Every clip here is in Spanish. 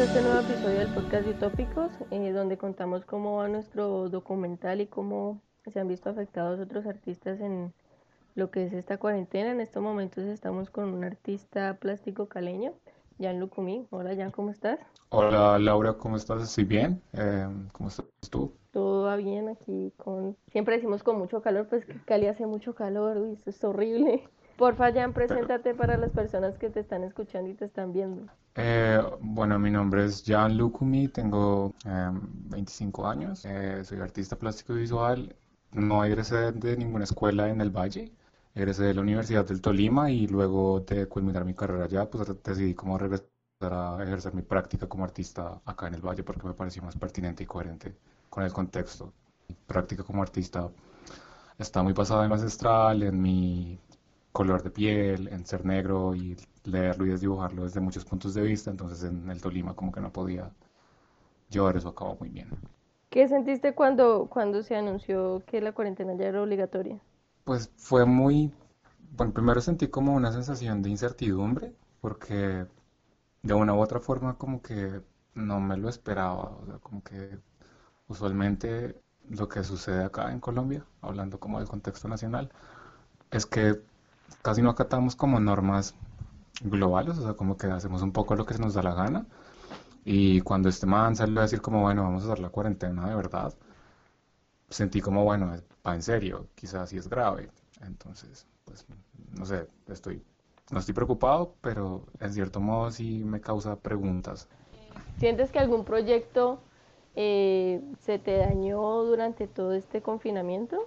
a este nuevo episodio del podcast de Utópicos, eh, donde contamos cómo va nuestro documental y cómo se han visto afectados otros artistas en lo que es esta cuarentena. En estos momentos estamos con un artista plástico caleño, Jan Lucumí. Hola Jan, ¿cómo estás? Hola Laura, ¿cómo estás? Estoy bien. Eh, ¿cómo estás tú? Todo va bien aquí con... Siempre decimos con mucho calor, pues que Cali hace mucho calor, uy, esto es horrible. Porfa, Jan, preséntate para las personas que te están escuchando y te están viendo. Eh, bueno, mi nombre es Jan Lucumi, tengo 25 em, años, eh, soy artista plástico visual, no egresé de ninguna escuela en el Valle, egresé de la Universidad del Tolima y luego de culminar mi carrera allá, pues decidí como regresar a ejercer mi práctica como artista acá en el Valle porque me pareció más pertinente y coherente con el contexto. Mi práctica como artista está muy basada en lo ancestral, en mi color de piel, en ser negro y leerlo y desdibujarlo desde muchos puntos de vista, entonces en el Tolima como que no podía llevar eso a cabo muy bien. ¿Qué sentiste cuando, cuando se anunció que la cuarentena ya era obligatoria? Pues fue muy, bueno, primero sentí como una sensación de incertidumbre, porque de una u otra forma como que no me lo esperaba, o sea, como que usualmente lo que sucede acá en Colombia, hablando como del contexto nacional, es que casi no acatamos como normas globales, o sea, como que hacemos un poco lo que se nos da la gana. Y cuando este man salió a decir como, bueno, vamos a hacer la cuarentena de verdad, sentí como, bueno, va en serio, quizás sí es grave. Entonces, pues, no sé, estoy, no estoy preocupado, pero en cierto modo sí me causa preguntas. ¿Sientes que algún proyecto eh, se te dañó durante todo este confinamiento?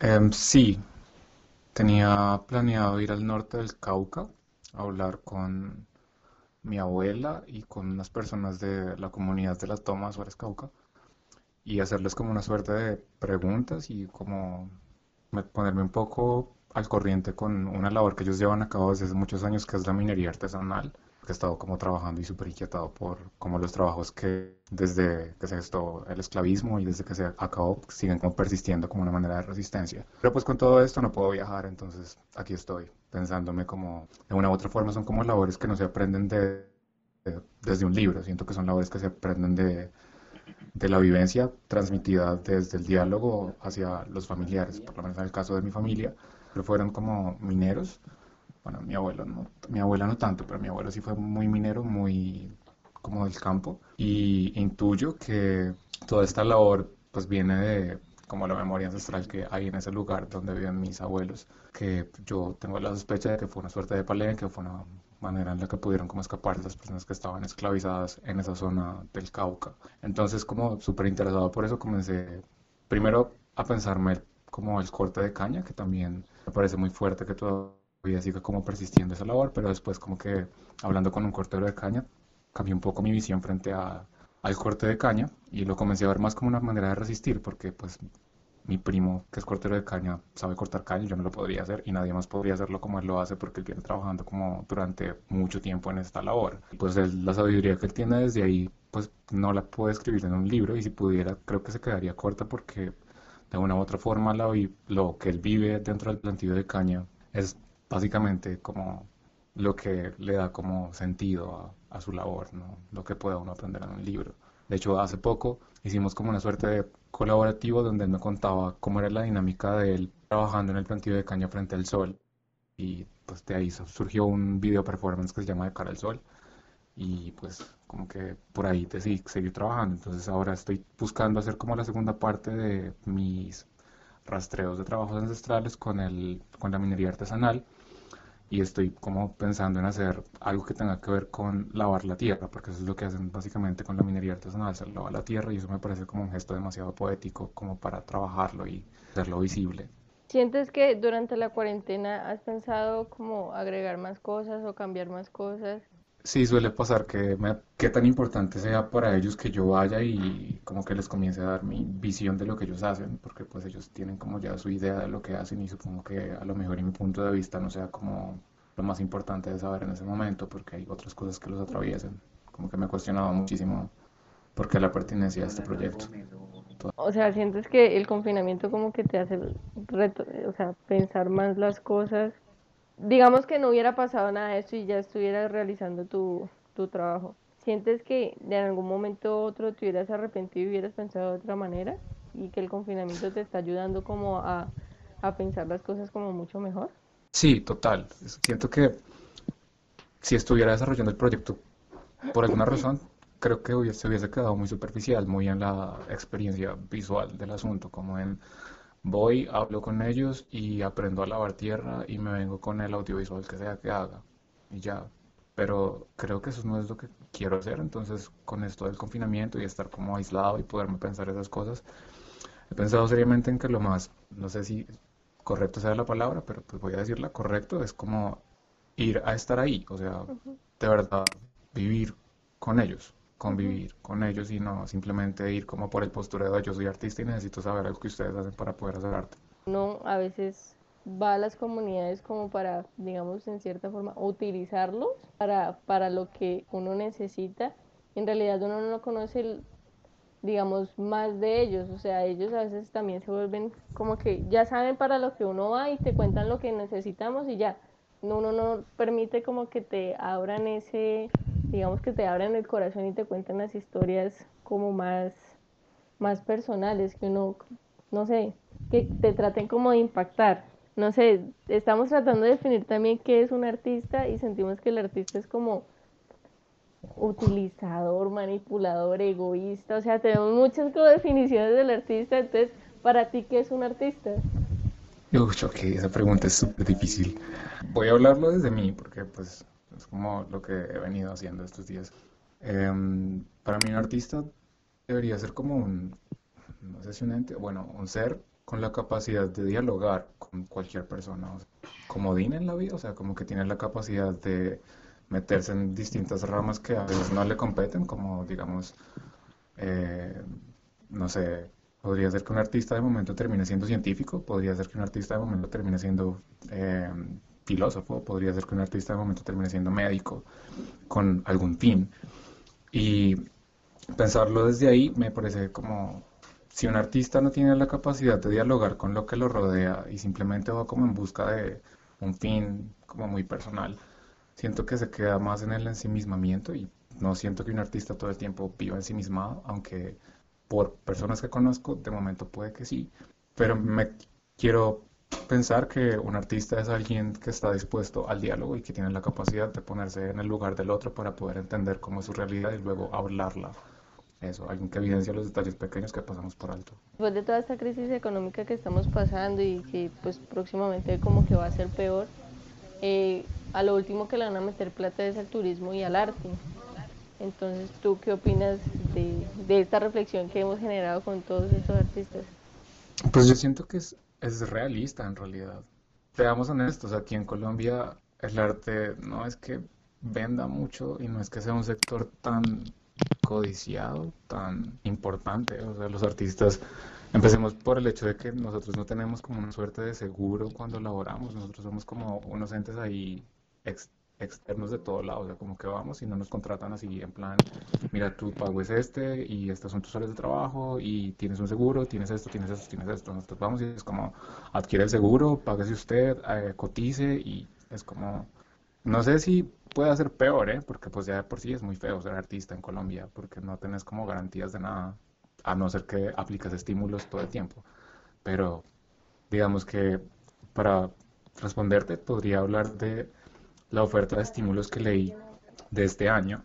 Em, sí, Tenía planeado ir al norte del Cauca a hablar con mi abuela y con unas personas de la comunidad de la Toma Suárez Cauca y hacerles como una suerte de preguntas y como ponerme un poco al corriente con una labor que ellos llevan a cabo desde hace muchos años que es la minería artesanal que he estado como trabajando y súper inquietado por como los trabajos que desde que se gestó el esclavismo y desde que se acabó siguen como persistiendo como una manera de resistencia. Pero pues con todo esto no puedo viajar, entonces aquí estoy pensándome como de una u otra forma son como labores que no se aprenden de, desde un libro, siento que son labores que se aprenden de, de la vivencia transmitida desde el diálogo hacia los familiares, por lo menos en el caso de mi familia, pero fueron como mineros bueno, mi abuelo no, mi abuela no tanto, pero mi abuelo sí fue muy minero, muy como del campo. Y intuyo que toda esta labor pues viene de como la memoria ancestral que hay en ese lugar donde viven mis abuelos, que yo tengo la sospecha de que fue una suerte de palenque, fue una manera en la que pudieron como escapar las personas que estaban esclavizadas en esa zona del Cauca. Entonces como súper interesado por eso comencé primero a pensarme como el corte de caña, que también me parece muy fuerte que todo y sigue como persistiendo esa labor, pero después como que hablando con un cortero de caña, cambió un poco mi visión frente a, al corte de caña y lo comencé a ver más como una manera de resistir, porque pues mi primo, que es cortero de caña, sabe cortar caña, yo no lo podría hacer y nadie más podría hacerlo como él lo hace porque él viene trabajando como durante mucho tiempo en esta labor. Pues la sabiduría que él tiene desde ahí, pues no la puede escribir en un libro y si pudiera creo que se quedaría corta porque de una u otra forma lo que él vive dentro del plantillo de caña es básicamente como lo que le da como sentido a, su labor, ¿no? lo que pueda uno aprender en un libro. De hecho, hace poco hicimos como una suerte de colaborativo donde él me contaba cómo era la dinámica de él trabajando en el plantío de caña frente al sol. Y pues de ahí surgió un video performance que se llama De cara al sol. Y pues como que por ahí decidí seguir trabajando. Entonces ahora estoy buscando hacer como la segunda parte de mis rastreos de trabajos ancestrales con, el, con la minería artesanal y estoy como pensando en hacer algo que tenga que ver con lavar la tierra, porque eso es lo que hacen básicamente con la minería artesanal, se lava la tierra y eso me parece como un gesto demasiado poético como para trabajarlo y hacerlo visible. ¿Sientes que durante la cuarentena has pensado como agregar más cosas o cambiar más cosas? Sí, suele pasar que me, qué tan importante sea para ellos que yo vaya y como que les comience a dar mi visión de lo que ellos hacen, porque pues ellos tienen como ya su idea de lo que hacen y supongo que a lo mejor en mi punto de vista no sea como lo más importante de saber en ese momento, porque hay otras cosas que los atraviesan. Como que me cuestionaba muchísimo por qué la pertenencia a este proyecto. O sea, sientes que el confinamiento como que te hace o sea, pensar más las cosas digamos que no hubiera pasado nada de eso y ya estuvieras realizando tu, tu trabajo. ¿Sientes que de algún momento u otro te hubieras arrepentido y hubieras pensado de otra manera? ¿Y que el confinamiento te está ayudando como a, a pensar las cosas como mucho mejor? Sí, total. Siento que si estuviera desarrollando el proyecto por alguna razón, creo que hubiese, se hubiese quedado muy superficial, muy en la experiencia visual del asunto, como en voy, hablo con ellos y aprendo a lavar tierra y me vengo con el audiovisual que sea que haga y ya. Pero creo que eso no es lo que quiero hacer, entonces con esto del confinamiento y estar como aislado y poderme pensar esas cosas, he pensado seriamente en que lo más, no sé si correcto sea la palabra, pero pues voy a decirla correcto, es como ir a estar ahí, o sea, de verdad, vivir con ellos, convivir con ellos y no simplemente ir como por el postureo de yo soy artista y necesito saber algo que ustedes hacen para poder hacer arte. No, a veces va a las comunidades como para, digamos, en cierta forma, utilizarlos para, para lo que uno necesita. En realidad uno no conoce, digamos, más de ellos. O sea, ellos a veces también se vuelven como que ya saben para lo que uno va y te cuentan lo que necesitamos y ya. Uno no permite como que te abran ese digamos que te abran el corazón y te cuentan las historias como más, más personales, que uno, no sé, que te traten como de impactar. No sé, estamos tratando de definir también qué es un artista y sentimos que el artista es como utilizador, manipulador, egoísta, o sea, tenemos muchas como definiciones del artista, entonces, para ti, ¿qué es un artista? Uf, ok, esa pregunta es súper difícil. Voy a hablarlo desde mí, porque pues es como lo que he venido haciendo estos días. Em, para mí un artista debería ser como un, no sé si un ente, bueno, un ser con la capacidad de dialogar con cualquier persona, como Dean en la vida, o sea, como que tiene la capacidad de meterse en distintas ramas que a veces no le competen, como digamos, eh, no sé, podría ser que un artista de momento termine siendo científico, podría ser que un artista de momento termine siendo eh, filósofo, podría ser que un artista de momento termine siendo médico con algún fin. Y pensarlo desde ahí me parece como si un artista no tiene la capacidad de dialogar con lo que lo rodea y simplemente va como en busca de un fin como muy personal, siento que se queda más en el ensimismamiento y no siento que un artista todo el tiempo viva ensimismado, aunque por personas que conozco de momento puede que sí, pero me quiero pensar que un artista es alguien que está dispuesto al diálogo y que tiene la capacidad de ponerse en el lugar del otro para poder entender cómo es su realidad y luego hablarla. Eso, alguien que evidencia los detalles pequeños que pasamos por alto. Después de toda esta crisis económica que estamos pasando y que pues próximamente como que va a ser peor, eh, a lo último que le van a meter plata es al turismo y al arte. Entonces, ¿tú qué opinas de, de esta reflexión que hemos generado con todos estos artistas? Pues yo siento que es es realista en realidad. Seamos honestos, aquí en Colombia el arte no es que venda mucho y no es que sea un sector tan codiciado, tan importante. O sea, los artistas, empecemos por el hecho de que nosotros no tenemos como una suerte de seguro cuando laboramos, nosotros somos como unos entes ahí de todo lado, o sea, como que vamos y no nos contratan así en plan, mira, tu pago es este y estas son tus horas de trabajo y tienes un seguro, tienes esto, tienes esto, tienes esto. Nosotros vamos y es como, adquiere el seguro, págase usted, eh, cotice y es como, no sé si puede ser peor, ¿eh? Porque pues ya por sí es muy feo ser artista en Colombia, porque no tenés como garantías de nada, a no ser que aplicas estímulos todo el tiempo. Pero digamos que para responderte podría hablar de la oferta de estímulos que leí de este año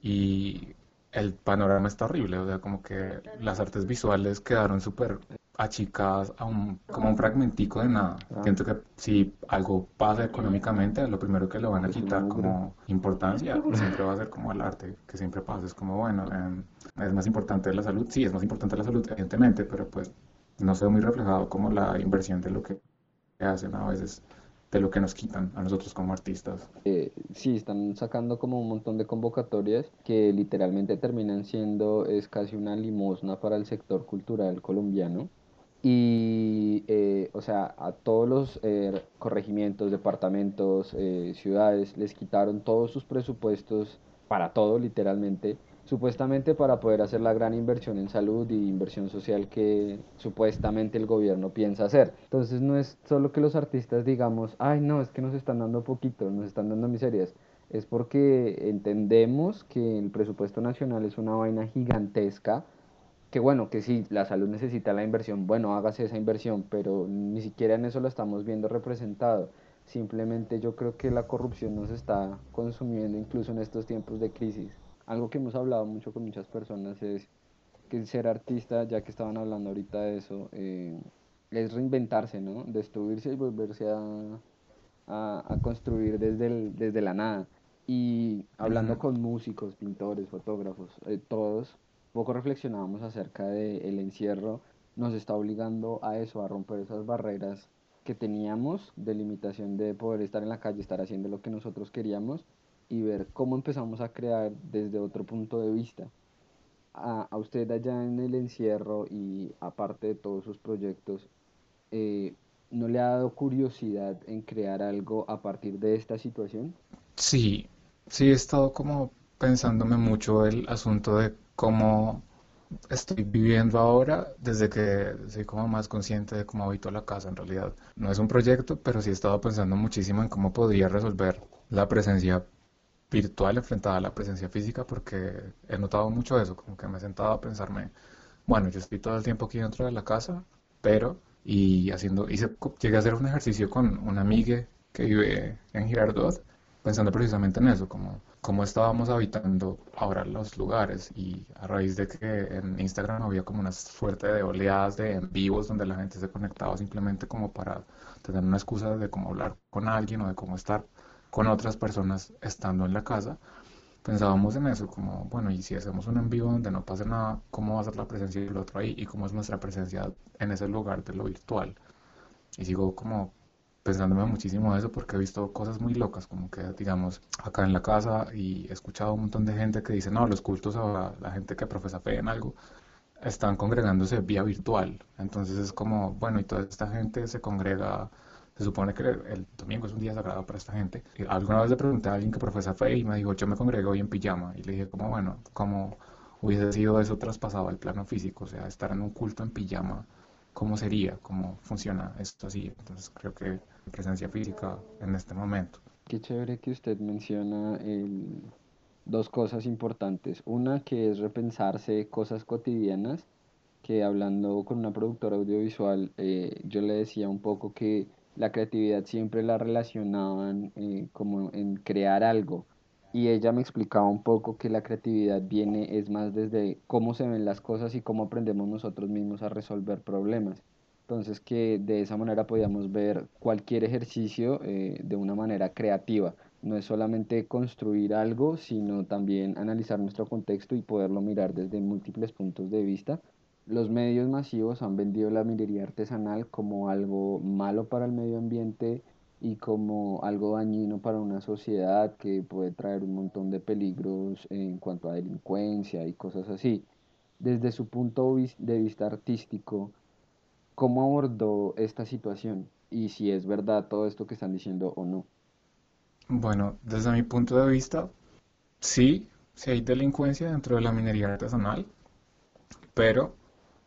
y el panorama está horrible, o sea, como que las artes visuales quedaron súper achicadas a un, como un fragmentico de nada. Siento que si algo pasa económicamente, lo primero que le van a quitar como importancia siempre va a ser como el arte, que siempre pasa. Es como, bueno, em, es más importante la salud, sí, es más importante la salud, evidentemente, pero pues no se ve muy reflejado como la inversión de lo que hacen a veces de lo que nos quitan a nosotros como artistas. Eh, sí, están sacando como un montón de convocatorias que literalmente terminan siendo, es casi una limosna para el sector cultural colombiano. Y, eh, o sea, a todos los eh, corregimientos, departamentos, ciudades, les quitaron todos sus presupuestos para todo, literalmente, supuestamente para poder hacer la gran inversión en salud y inversión social que supuestamente el gobierno piensa hacer. Entonces no es solo que los artistas digamos, ay no, es que nos están dando poquito, nos están dando miserias. es porque entendemos que el presupuesto nacional es una vaina gigantesca, que bueno, que sí, la salud necesita la inversión, bueno, hágase esa inversión, pero ni siquiera en eso lo estamos viendo representado. Simplemente yo creo que la corrupción nos está consumiendo incluso en estos tiempos de crisis. Algo que hemos hablado mucho con muchas personas es que ser artista, ya que estaban hablando ahorita de eso, eh, es reinventarse, ¿no? Destruirse y volverse a, a, construir desde, desde la nada. Y hablando con músicos, pintores, fotógrafos, eh, todos, poco reflexionábamos acerca del encierro, nos está obligando a eso, a romper esas barreras que teníamos de limitación de poder estar en la calle, estar haciendo lo que nosotros queríamos y ver cómo empezamos a crear desde otro punto de vista. A, a usted allá en el encierro y aparte de todos sus proyectos, eh, ¿no le ha dado curiosidad en crear algo a partir de esta situación? Sí, sí he estado como pensándome mucho el asunto de cómo estoy viviendo ahora desde que soy como más consciente de cómo habito la casa en realidad. No es un proyecto, pero sí he estado pensando muchísimo en cómo podría resolver la presencia virtual enfrentada a la presencia física porque he notado mucho eso, como que me he sentado a pensarme, bueno, yo estoy todo el tiempo aquí dentro de la casa, pero y haciendo, hice, llegué a hacer un ejercicio con una amiga que vive en Girardot, pensando precisamente en eso, como cómo estábamos habitando ahora los lugares y a raíz de que en Instagram había como una suerte de oleadas de en vivos donde la gente se conectaba simplemente como para tener una excusa de cómo hablar con alguien o de cómo estar con otras personas estando en la casa, pensábamos en eso, como, bueno, y si hacemos un en vivo donde no pase nada, ¿cómo va a ser la presencia del otro ahí? ¿Y cómo es nuestra presencia en ese lugar de lo virtual? Y sigo como pensándome muchísimo eso porque he visto cosas muy locas, como que, digamos, acá en la casa y he escuchado un montón de gente que dice, no, los cultos a la gente que profesa fe en algo están congregándose vía virtual. Entonces es como, bueno, y toda esta gente se congrega se supone que el domingo es un día sagrado para esta gente. Y alguna vez le pregunté a alguien que profesa fe y me dijo, yo me congregué hoy en pijama. Y le dije, como bueno, como hubiese sido eso traspasado al plano físico, o sea, estar en un culto en pijama, ¿cómo sería? ¿Cómo funciona esto así? Entonces creo que presencia física en este momento. Qué chévere que usted menciona el... dos cosas importantes. Una que es repensarse cosas cotidianas, que hablando con una productora audiovisual, eh, yo le decía un poco que la creatividad siempre la relacionaban eh, como en crear algo. Y ella me explicaba un poco que la creatividad viene es más desde cómo se ven las cosas y cómo aprendemos nosotros mismos a resolver problemas. Entonces que de esa manera podíamos ver cualquier ejercicio eh, de una manera creativa. No es solamente construir algo, sino también analizar nuestro contexto y poderlo mirar desde múltiples puntos de vista los medios masivos han vendido la minería artesanal como algo malo para el medio ambiente y como algo dañino para una sociedad que puede traer un montón de peligros en cuanto a delincuencia y cosas así. Desde su punto de vista artístico, ¿cómo abordó esta situación? Y si es verdad todo esto que están diciendo o no. Bueno, desde mi punto de vista, sí, sí hay delincuencia dentro de la minería artesanal, pero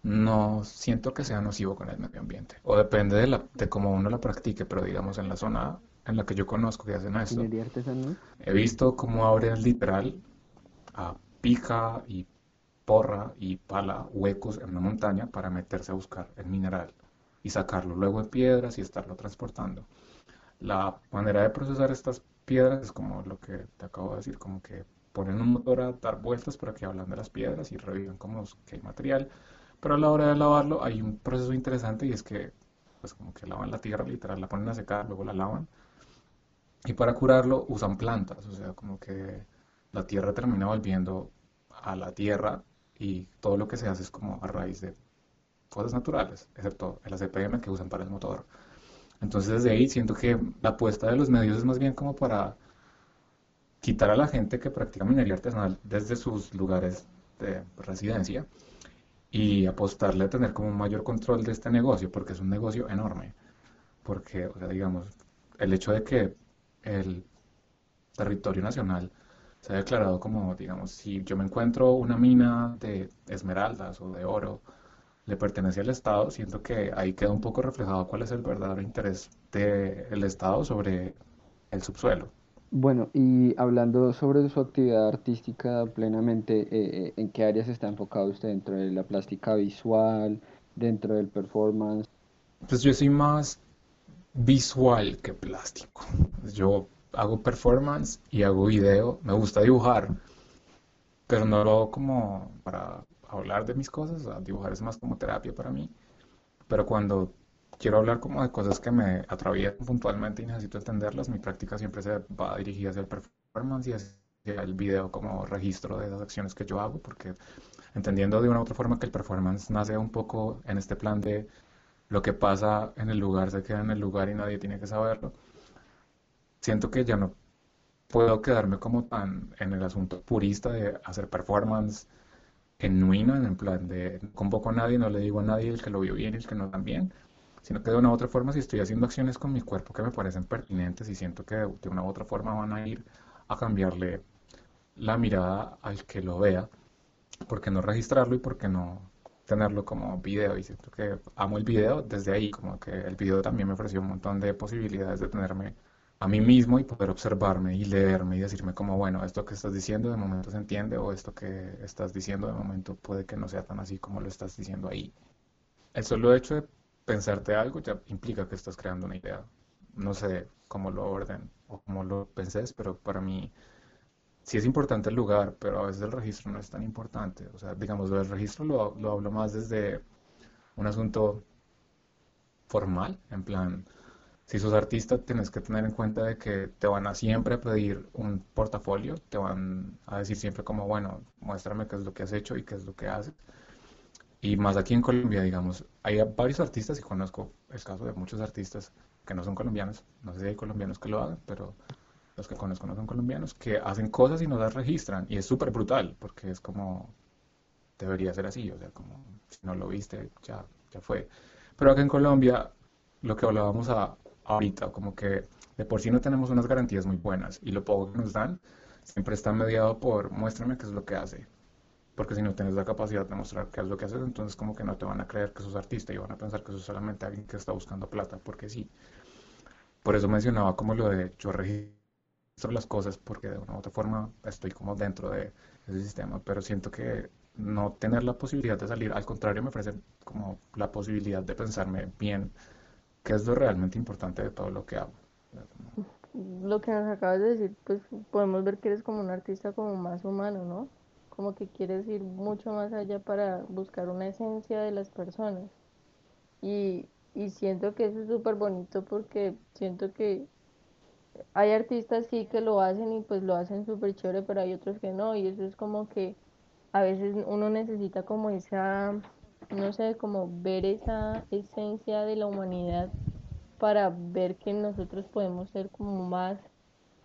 no siento que sea nocivo con el medio ambiente. O depende de, la, de cómo uno la practique, pero digamos en la zona en la que yo conozco que hacen esto, he visto cómo abren literal a pica y porra y pala huecos en una montaña para meterse a buscar el mineral y sacarlo luego en piedras y estarlo transportando. La manera de procesar estas piedras es como lo que te acabo de decir, como que ponen un motor a dar vueltas para que hablan de las piedras y reviven como que hay material pero a la hora de lavarlo hay un proceso interesante y es que, pues como que lavan la tierra, literal, la ponen a secar, luego la lavan. Y para curarlo usan plantas, o sea, como que la tierra termina volviendo a la tierra y todo lo que se hace es como a raíz de cosas naturales, excepto el ACPM que usan para el motor. Entonces desde ahí siento que la apuesta de los medios es más bien como para quitar a la gente que practica minería artesanal desde sus lugares de residencia y apostarle a tener como un mayor control de este negocio, porque es un negocio enorme. Porque, o sea, digamos, el hecho de que el territorio nacional se ha declarado como, digamos, si yo me encuentro una mina de esmeraldas o de oro, le pertenece al Estado, siento que ahí queda un poco reflejado cuál es el verdadero interés del Estado sobre el subsuelo. Bueno, y hablando sobre su actividad artística plenamente, eh, eh, ¿en qué áreas está enfocado usted dentro de la plástica visual, dentro del performance? Pues yo soy más visual que plástico. Yo hago performance y hago video. Me gusta dibujar, pero no lo hago como para hablar de mis cosas. dibujar es más como terapia para mí. Pero cuando quiero hablar como de cosas que me atraviesan puntualmente y necesito entenderlas, mi práctica siempre se va dirigida hacia el performance y hacia el video como registro de las acciones que yo hago, porque entendiendo de una u otra forma que el performance nace un poco en este plan de lo que pasa en el lugar se queda en el lugar y nadie tiene que saberlo. Siento que ya no puedo quedarme como tan en el asunto purista de hacer performance genuino, en el plan de no convoco a nadie, no le digo a nadie el que lo vio bien y el que no también, sino que de una otra forma si estoy haciendo acciones con mi cuerpo que me parecen pertinentes y siento que de una u otra forma van a ir a cambiarle la mirada al que lo vea, ¿por qué no registrarlo y por qué no tenerlo como video? Y siento que amo el video desde ahí, como que el video también me ofreció un montón de posibilidades de tenerme a mí mismo y poder observarme y leerme y decirme como, bueno, esto que estás diciendo de momento se entiende o esto que estás diciendo de momento puede que no sea tan así como lo estás diciendo ahí. El solo hecho de pensarte algo ya implica que estás creando una idea. No sé cómo lo orden o cómo lo pensés, pero para mí sí es importante el lugar, pero a veces el registro no es tan importante. O sea, digamos, del registro lo, lo hablo más desde un asunto formal, en plan, si sos artista, tienes que tener en cuenta de que te van a siempre pedir un portafolio, te van a decir siempre como, bueno, muéstrame qué es lo que has hecho y qué es lo que haces. Y más aquí en Colombia, digamos, hay varios artistas y conozco el caso de muchos artistas que no son colombianos, no sé si hay colombianos que lo hagan, pero los que conozco no son colombianos, que hacen cosas y no las registran. Y es súper brutal, porque es como, debería ser así, o sea, como, si no lo viste, ya, ya fue. Pero acá en Colombia, lo que hablábamos a, ahorita, como que de por sí no tenemos unas garantías muy buenas y lo poco que nos dan siempre está mediado por muéstrame qué es lo que hace. Porque si no tienes la capacidad de mostrar qué es lo que haces, entonces como que no te van a creer que sos artista y van a pensar que sos solamente alguien que está buscando plata, porque sí. Por eso mencionaba como lo de yo registro las cosas porque de una u otra forma estoy como dentro de ese sistema, pero siento que no tener la posibilidad de salir, al contrario me ofrece como la posibilidad de pensarme bien qué es lo realmente importante de todo lo que hago. Lo que nos acabas de decir, pues podemos ver que eres como un artista como más humano, ¿no? Como que quieres ir mucho más allá para buscar una esencia de las personas. Y, y siento que eso es súper bonito porque siento que hay artistas sí que lo hacen y pues lo hacen súper chévere, pero hay otros que no. Y eso es como que a veces uno necesita como esa no sé, como ver esa esencia de la humanidad para ver que nosotros podemos ser como más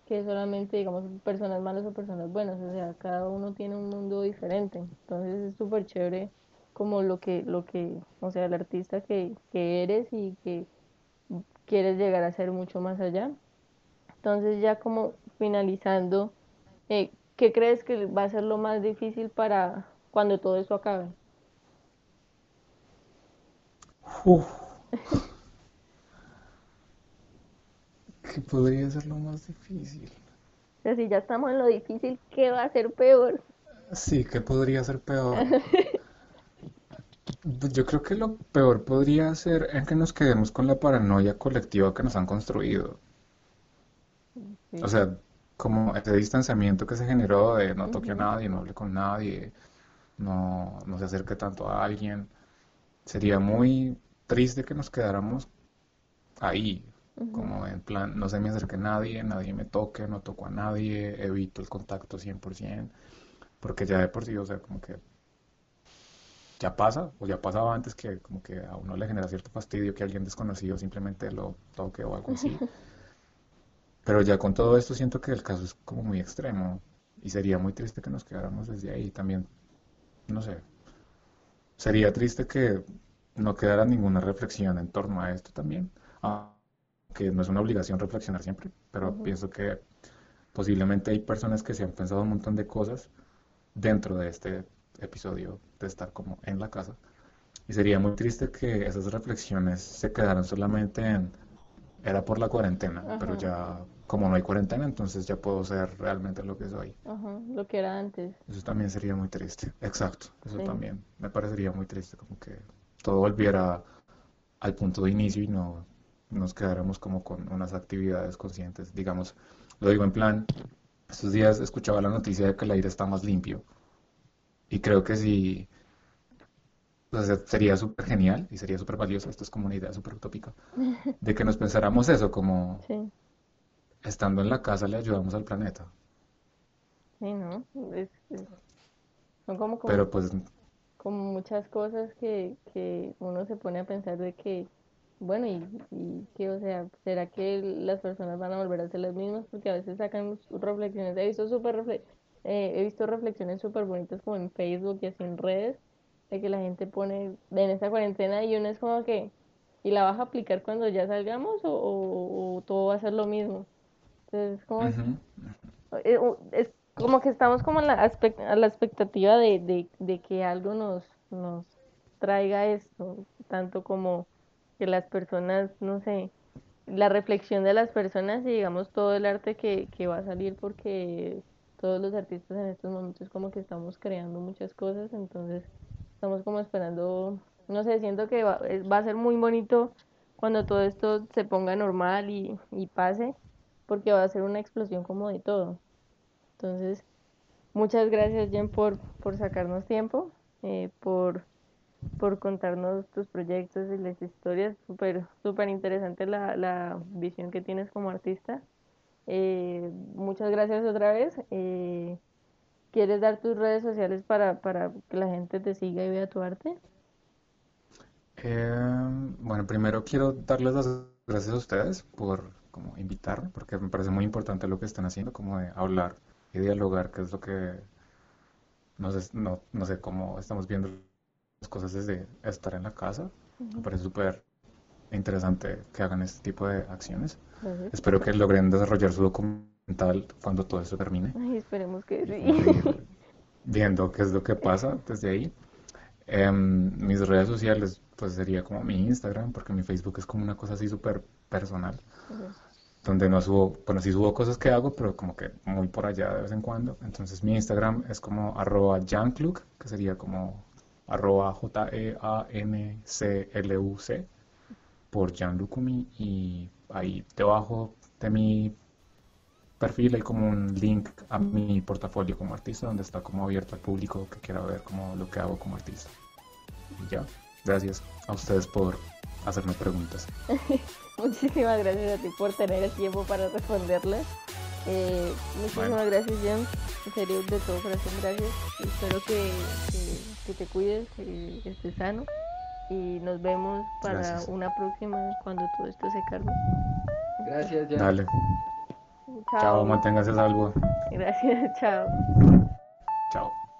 que solamente, digamos, personas malas o personas buenas, o sea, cada uno tiene un mundo diferente, entonces es súper chévere como lo que, lo que, o sea, el artista que, que eres y que quieres llegar a ser mucho más allá. Entonces ya como finalizando, eh, ¿qué crees que va a ser lo más difícil para cuando todo eso acabe? Uf, ¿qué podría ser lo más difícil? O sea, si ya estamos en lo difícil, ¿qué va a ser peor? Sí, ¿qué podría ser peor? Pues Yo creo que lo peor podría ser en que nos quedemos con la paranoia colectiva que nos han construido. O sea, como ese distanciamiento que se generó de no toque a nadie, no hable con nadie, no, no se acerque tanto a alguien. Sería muy triste que nos quedáramos ahí, como en plan, no se me acerque nadie, nadie me toque, no toco a nadie, evito el contacto 100%, porque ya de por sí, o sea, como que ya pasa, o ya pasaba antes que como que a uno le genera cierto fastidio que alguien desconocido simplemente lo toque o algo así. Pero ya con todo esto siento que el caso es como muy extremo y sería muy triste que nos quedáramos desde ahí. También, no sé, sería triste que no quedara ninguna reflexión en torno a esto también. Aunque no es una obligación reflexionar siempre, pero pienso que posiblemente hay personas que se han pensado un montón de cosas dentro de este episodio de estar como en la casa. Y sería muy triste que esas reflexiones se quedaran solamente en era por la cuarentena, pero ya como no hay cuarentena, entonces ya puedo ser realmente lo que soy. Ajá, lo que era antes. Eso también sería muy triste. Exacto, eso también me parecería muy triste, como que todo volviera al punto de inicio y no nos quedáramos como con unas actividades conscientes. Digamos, lo digo en plan, estos días escuchaba la noticia de que el aire está más limpio y creo que sí sería súper genial y sería súper valioso, esto es como una idea súper utópica, de que nos pensáramos eso, como estando en la casa le ayudamos al planeta. Sí, ¿no? son como, Pero pues, como muchas cosas que, que uno se pone a pensar de que, bueno, y, y que, o sea, ¿será que las personas van a volver a ser las mismas? Porque a veces sacan reflexiones, he visto, super eh, he visto reflexiones súper bonitas como en Facebook y así en redes, de que la gente pone en esta cuarentena y uno es como que, ¿y la vas a aplicar cuando ya salgamos o, todo va a ser lo mismo? Entonces, como, eh, es como que estamos como a la, a la expectativa de, de, que algo nos, nos traiga esto, tanto como que las personas, no sé, la reflexión de las personas y digamos todo el arte que, que va a salir porque todos los artistas en estos momentos como que estamos creando muchas cosas, entonces Estamos como esperando, no sé, siento que va, va a ser muy bonito cuando todo esto se ponga normal y, y pase, porque va a ser una explosión como de todo. Entonces, muchas gracias Jen por, por sacarnos tiempo, eh, por, por contarnos tus proyectos y las historias. Súper súper interesante la, la visión que tienes como artista. Eh, muchas gracias otra vez. Eh, ¿Quieres dar tus redes sociales para, para que la gente te siga y vea tu arte? Eh, bueno, primero quiero darles las gracias a ustedes por como invitarme, porque me parece muy importante lo que están haciendo, como de hablar y dialogar, que es lo que no sé, no, no sé cómo estamos viendo cosas desde estar en la casa. Me parece súper interesante que hagan este tipo de acciones. Espero que logren desarrollar su documento cuando todo eso termine. esperemos que sí. Viendo qué es lo que pasa desde ahí. Em, mis redes sociales, pues sería como mi Instagram, porque mi Facebook es como una cosa así súper personal. Donde no subo, bueno, sí subo cosas que hago, pero como que muy por allá de vez en cuando. Entonces mi Instagram es como arroba que sería como arroba J-E-A-N-C-L-U-C por Jan y ahí debajo de mi perfil hay como un link a mi portafolio como artista donde está como abierto al público que quiera ver como lo que hago como artista. Y ya, gracias a ustedes por hacerme preguntas. Muchísimas gracias a ti por tener el tiempo para responderles. Eh, muchísimas gracias, Jan. En serio, de todo corazón, gracias. Espero que, que, te cuides, que estés sano. Y nos vemos para una próxima cuando todo esto se calme. Gracias, Jan. Dale. Chao, manténgase salvo. Gracias, chao. Chao.